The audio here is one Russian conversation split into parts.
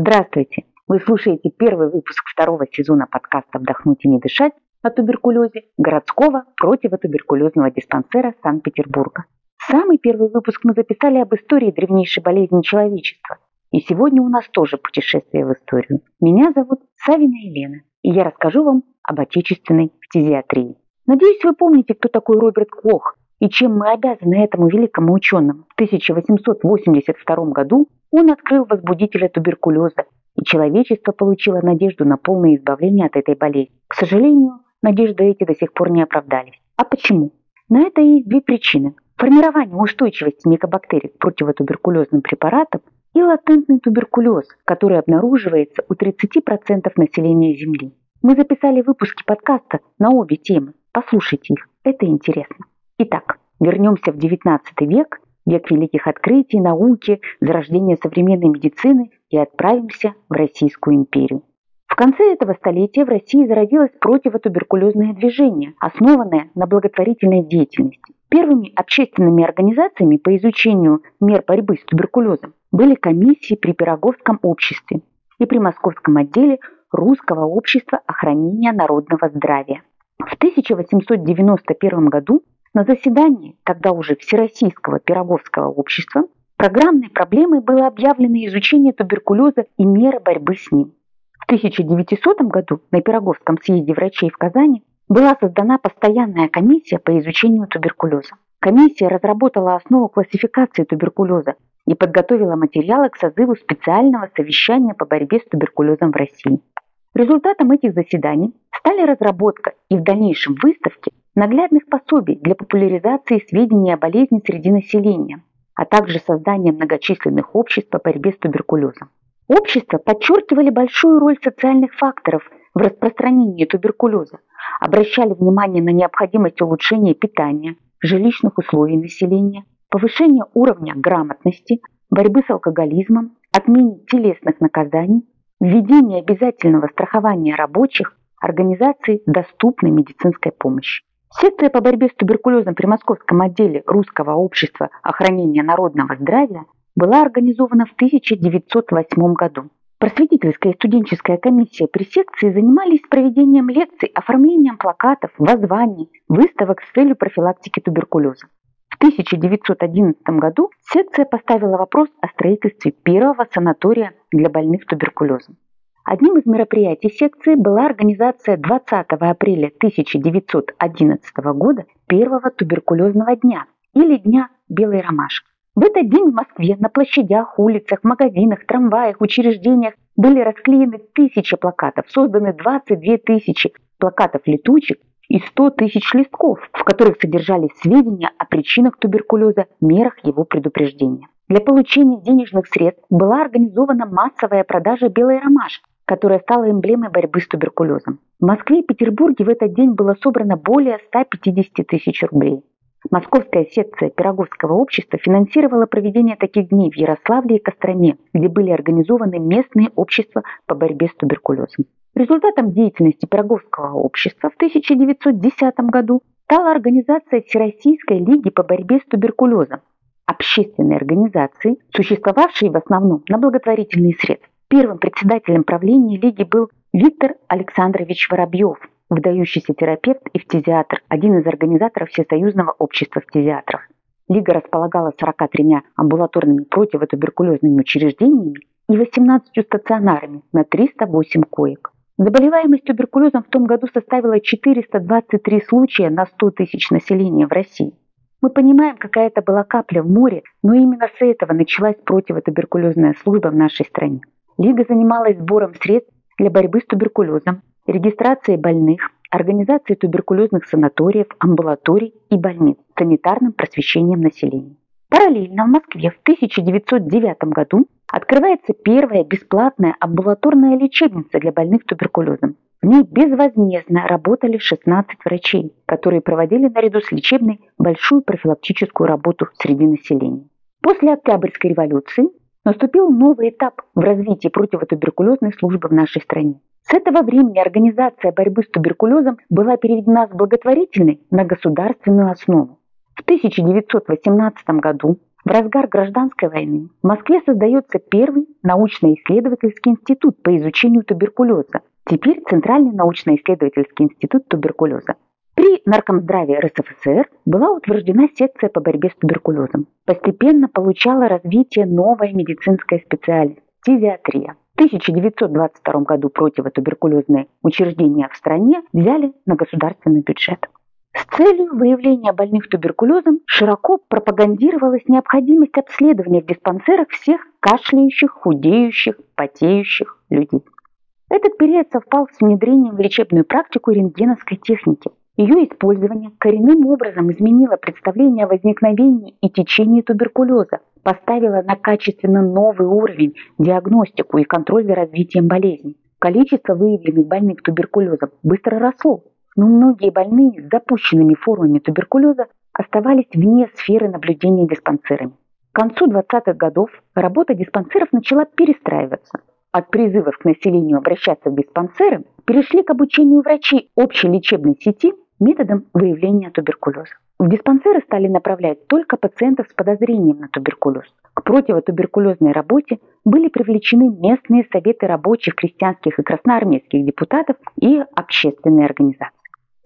Здравствуйте! Вы слушаете первый выпуск второго сезона подкаста «Вдохнуть и не дышать» о туберкулезе городского противотуберкулезного диспансера Санкт-Петербурга. Самый первый выпуск мы записали об истории древнейшей болезни человечества. И сегодня у нас тоже путешествие в историю. Меня зовут Савина Елена, и я расскажу вам об отечественной фтизиатрии. Надеюсь, вы помните, кто такой Роберт Кох и чем мы обязаны этому великому ученому. В 1882 году он открыл возбудителя туберкулеза, и человечество получило надежду на полное избавление от этой болезни. К сожалению, надежды эти до сих пор не оправдались. А почему? На это есть две причины. Формирование устойчивости микобактерий к противотуберкулезным препаратам и латентный туберкулез, который обнаруживается у 30% населения Земли. Мы записали выпуски подкаста на обе темы. Послушайте их, это интересно. Итак, вернемся в XIX век, век великих открытий, науки, зарождения современной медицины и отправимся в Российскую империю. В конце этого столетия в России зародилось противотуберкулезное движение, основанное на благотворительной деятельности. Первыми общественными организациями по изучению мер борьбы с туберкулезом были комиссии при Пироговском обществе и при Московском отделе Русского общества охранения народного здравия. В 1891 году на заседании, тогда уже Всероссийского Пироговского общества, программной проблемой было объявлено изучение туберкулеза и меры борьбы с ним. В 1900 году на Пироговском съезде врачей в Казани была создана постоянная комиссия по изучению туберкулеза. Комиссия разработала основу классификации туберкулеза и подготовила материалы к созыву специального совещания по борьбе с туберкулезом в России. Результатом этих заседаний стали разработка и в дальнейшем выставки наглядных пособий для популяризации сведений о болезни среди населения, а также создание многочисленных обществ по борьбе с туберкулезом. Общества подчеркивали большую роль социальных факторов в распространении туберкулеза, обращали внимание на необходимость улучшения питания, жилищных условий населения, повышения уровня грамотности, борьбы с алкоголизмом, отмене телесных наказаний, введение обязательного страхования рабочих, организации доступной медицинской помощи. Секция по борьбе с туберкулезом при Московском отделе Русского общества охранения народного здравия была организована в 1908 году. Просветительская и студенческая комиссия при секции занимались проведением лекций, оформлением плакатов, воззваний, выставок с целью профилактики туберкулеза. В 1911 году секция поставила вопрос о строительстве первого санатория для больных туберкулезом. Одним из мероприятий секции была организация 20 апреля 1911 года первого туберкулезного дня или Дня Белой Ромашки. В этот день в Москве на площадях, улицах, магазинах, трамваях, учреждениях были расклеены тысячи плакатов, созданы 22 тысячи плакатов-летучек и 100 тысяч листков, в которых содержались сведения о причинах туберкулеза, мерах его предупреждения. Для получения денежных средств была организована массовая продажа белой ромашки, которая стала эмблемой борьбы с туберкулезом. В Москве и Петербурге в этот день было собрано более 150 тысяч рублей. Московская секция Пироговского общества финансировала проведение таких дней в Ярославле и Костроме, где были организованы местные общества по борьбе с туберкулезом. Результатом деятельности Пироговского общества в 1910 году стала организация Всероссийской лиги по борьбе с туберкулезом, общественной организации, существовавшей в основном на благотворительные средства. Первым председателем правления лиги был Виктор Александрович Воробьев, выдающийся терапевт и фтизиатр, один из организаторов Всесоюзного общества фтизиатров. Лига располагала 43 амбулаторными противотуберкулезными учреждениями и 18 стационарами на 308 коек. Заболеваемость туберкулезом в том году составила 423 случая на 100 тысяч населения в России. Мы понимаем, какая это была капля в море, но именно с этого началась противотуберкулезная служба в нашей стране. Лига занималась сбором средств для борьбы с туберкулезом, регистрацией больных, организацией туберкулезных санаториев, амбулаторий и больниц, санитарным просвещением населения. Параллельно в Москве в 1909 году открывается первая бесплатная амбулаторная лечебница для больных туберкулезом. В ней безвозмездно работали 16 врачей, которые проводили наряду с лечебной большую профилактическую работу среди населения. После Октябрьской революции наступил новый этап в развитии противотуберкулезной службы в нашей стране. С этого времени организация борьбы с туберкулезом была переведена с благотворительной на государственную основу. В 1918 году В разгар гражданской войны в Москве создается первый научно-исследовательский институт по изучению туберкулеза, теперь Центральный научно-исследовательский институт туберкулеза. При Наркомздравии РСФСР была утверждена секция по борьбе с туберкулезом. Постепенно получала развитие новая медицинская специальность – фтизиатрия. В 1922 году противотуберкулезные учреждения в стране взяли на государственный бюджет. С целью выявления больных туберкулезом широко пропагандировалась необходимость обследования в диспансерах всех кашляющих, худеющих, потеющих людей. Этот период совпал с внедрением в лечебную практику рентгеновской техники. Ее использование коренным образом изменило представление о возникновении и течении туберкулеза, поставило на качественно новый уровень диагностику и контроль за развитием болезни. Количество выявленных больных туберкулезом быстро росло, но многие больные с запущенными формами туберкулеза оставались вне сферы наблюдения диспансерами. К концу 20-х годов работа диспансеров начала перестраиваться. От призывов к населению обращаться в диспансеры перешли к обучению врачей общей лечебной сети методом выявления туберкулеза. В диспансеры стали направлять только пациентов с подозрением на туберкулез. К противотуберкулезной работе были привлечены местные советы рабочих, крестьянских и красноармейских депутатов и общественные организации.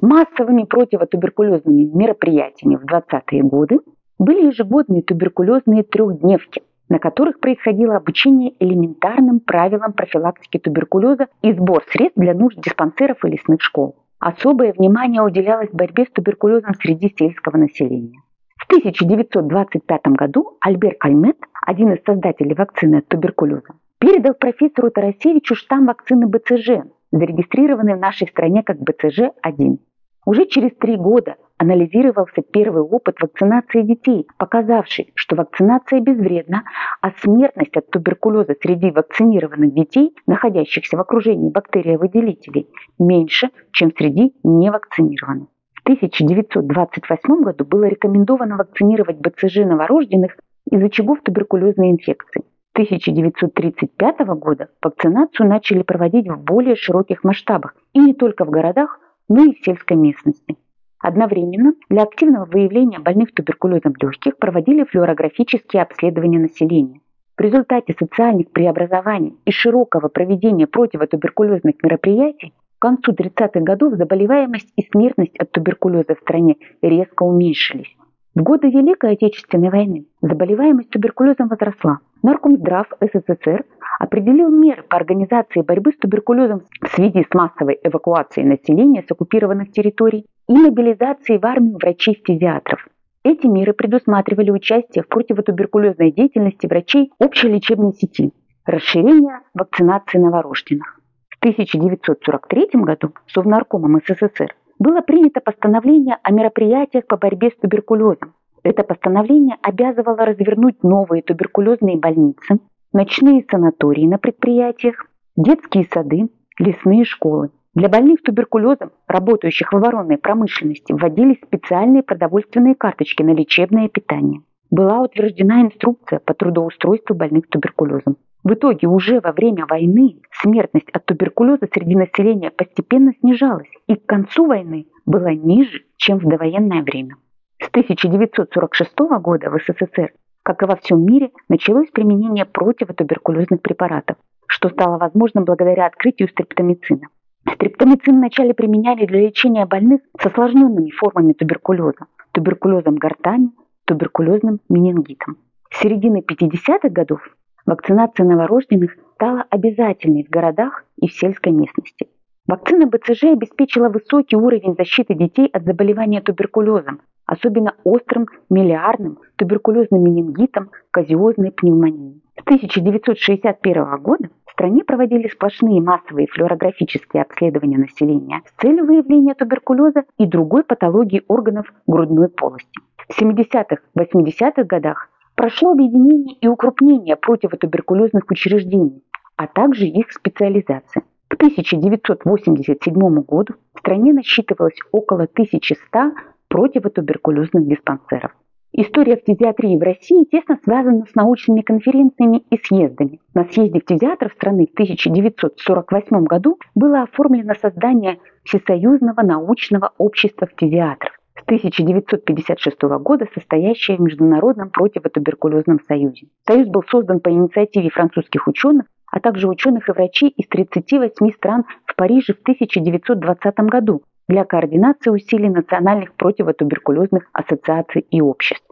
Массовыми противотуберкулезными мероприятиями в 20-е годы были ежегодные туберкулезные трехдневки, на которых происходило обучение элементарным правилам профилактики туберкулеза и сбор средств для нужд диспансеров и лесных школ. Особое внимание уделялось борьбе с туберкулезом среди сельского населения. В 1925 году Альбер Кальмет, один из создателей вакцины от туберкулеза, передал профессору Тарасевичу штамм вакцины БЦЖ, зарегистрированный в нашей стране как БЦЖ-1. Уже через три года анализировался первый опыт вакцинации детей, показавший, что вакцинация безвредна, а смертность от туберкулеза среди вакцинированных детей, находящихся в окружении бактериовыделителей, меньше, чем среди невакцинированных. В 1928 году было рекомендовано вакцинировать БЦЖ новорожденных из очагов туберкулезной инфекции. 1935 года вакцинацию начали проводить в более широких масштабах и не только в городах, но и в сельской местности. Одновременно для активного выявления больных туберкулезом легких проводили флюорографические обследования населения. В результате социальных преобразований и широкого проведения противотуберкулезных мероприятий к концу 30-х годов заболеваемость и смертность от туберкулеза в стране резко уменьшились. В годы Великой Отечественной войны заболеваемость туберкулезом возросла. Наркомздрав СССР определил меры по организации борьбы с туберкулезом в связи с массовой эвакуацией населения с оккупированных территорий и мобилизацией в армию врачей-фтизиатров. Эти меры предусматривали участие в противотуберкулезной деятельности врачей общей лечебной сети, расширение вакцинации новорожденных. В 1943 году Совнаркомом СССР было принято постановление о мероприятиях по борьбе с туберкулезом. Это постановление обязывало развернуть новые туберкулезные больницы, ночные санатории на предприятиях, детские сады, лесные школы. Для больных туберкулезом, работающих в оборонной промышленности, вводились специальные продовольственные карточки на лечебное питание. Была утверждена инструкция по трудоустройству больных туберкулезом. В итоге уже во время войны смертность от туберкулеза среди населения постепенно снижалась и к концу войны была ниже, чем в довоенное время. С 1946 года в СССР как и во всем мире, началось применение противотуберкулезных препаратов, что стало возможным благодаря открытию стриптомицина. Стриптомицин вначале применяли для лечения больных с осложненными формами туберкулеза, туберкулезом гортани, туберкулезным менингитом. С середины 50-х годов вакцинация новорожденных стала обязательной в городах и в сельской местности. Вакцина БЦЖ обеспечила высокий уровень защиты детей от заболевания туберкулезом, особенно острым миллиардным туберкулезным менингитом, казиозной пневмонией. С 1961 года стране проводили сплошные массовые флюорографические обследования населения с целью выявления туберкулеза и другой патологии органов грудной полости. В 70-80-х годах прошло объединение и укрупнение противотуберкулезных учреждений, а также их специализация. К 1987 году в стране насчитывалось около 1100 противотуберкулезных диспансеров. История фтизиатрии в России тесно связана с научными конференциями и съездами. На съезде фтизиатров страны в 1948 году было оформлено создание Всесоюзного научного общества фтизиатров. С 1956 года, состоящая в Международном противотуберкулезном союзе. Союз был создан по инициативе французских ученых, а также ученых и врачей из 38 стран в Париже в 1920 году для координации усилий национальных противотуберкулезных ассоциаций и обществ.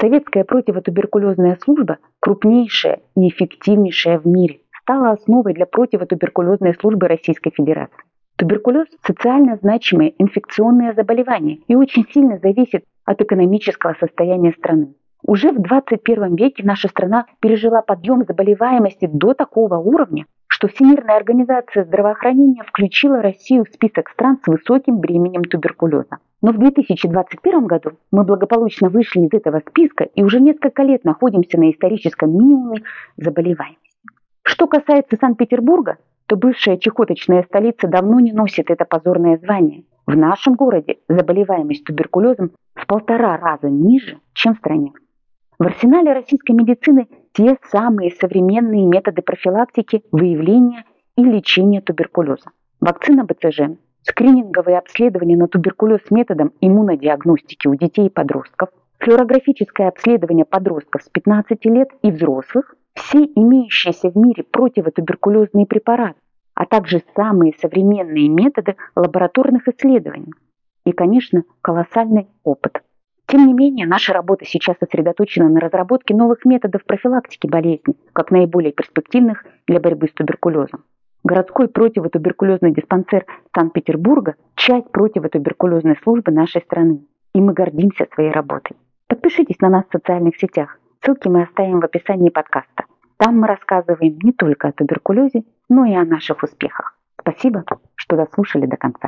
Советская противотуберкулезная служба, крупнейшая и эффективнейшая в мире, стала основой для противотуберкулезной службы Российской Федерации. Туберкулез – социально значимое инфекционное заболевание и очень сильно зависит от экономического состояния страны. Уже в 21 веке наша страна пережила подъем заболеваемости до такого уровня, что Всемирная организация здравоохранения включила Россию в список стран с высоким бременем туберкулеза. Но в 2021 году мы благополучно вышли из этого списка и уже несколько лет находимся на историческом минимуме заболеваемости. Что касается Санкт-Петербурга, то бывшая чехоточная столица давно не носит это позорное звание. В нашем городе заболеваемость туберкулезом в полтора раза ниже, чем в стране. В арсенале российской медицины те самые современные методы профилактики, выявления и лечения туберкулеза. Вакцина БЦЖ, скрининговые обследования на туберкулез методом иммунодиагностики у детей и подростков, флюорографическое обследование подростков с 15 лет и взрослых все имеющиеся в мире противотуберкулезные препараты, а также самые современные методы лабораторных исследований и, конечно, колоссальный опыт. Тем не менее, наша работа сейчас сосредоточена на разработке новых методов профилактики болезни, как наиболее перспективных для борьбы с туберкулезом. Городской противотуберкулезный диспансер Санкт-Петербурга – часть противотуберкулезной службы нашей страны, и мы гордимся своей работой. Подпишитесь на нас в социальных сетях, ссылки мы оставим в описании подкаста. Там мы рассказываем не только о туберкулезе, но и о наших успехах. Спасибо, что дослушали до конца.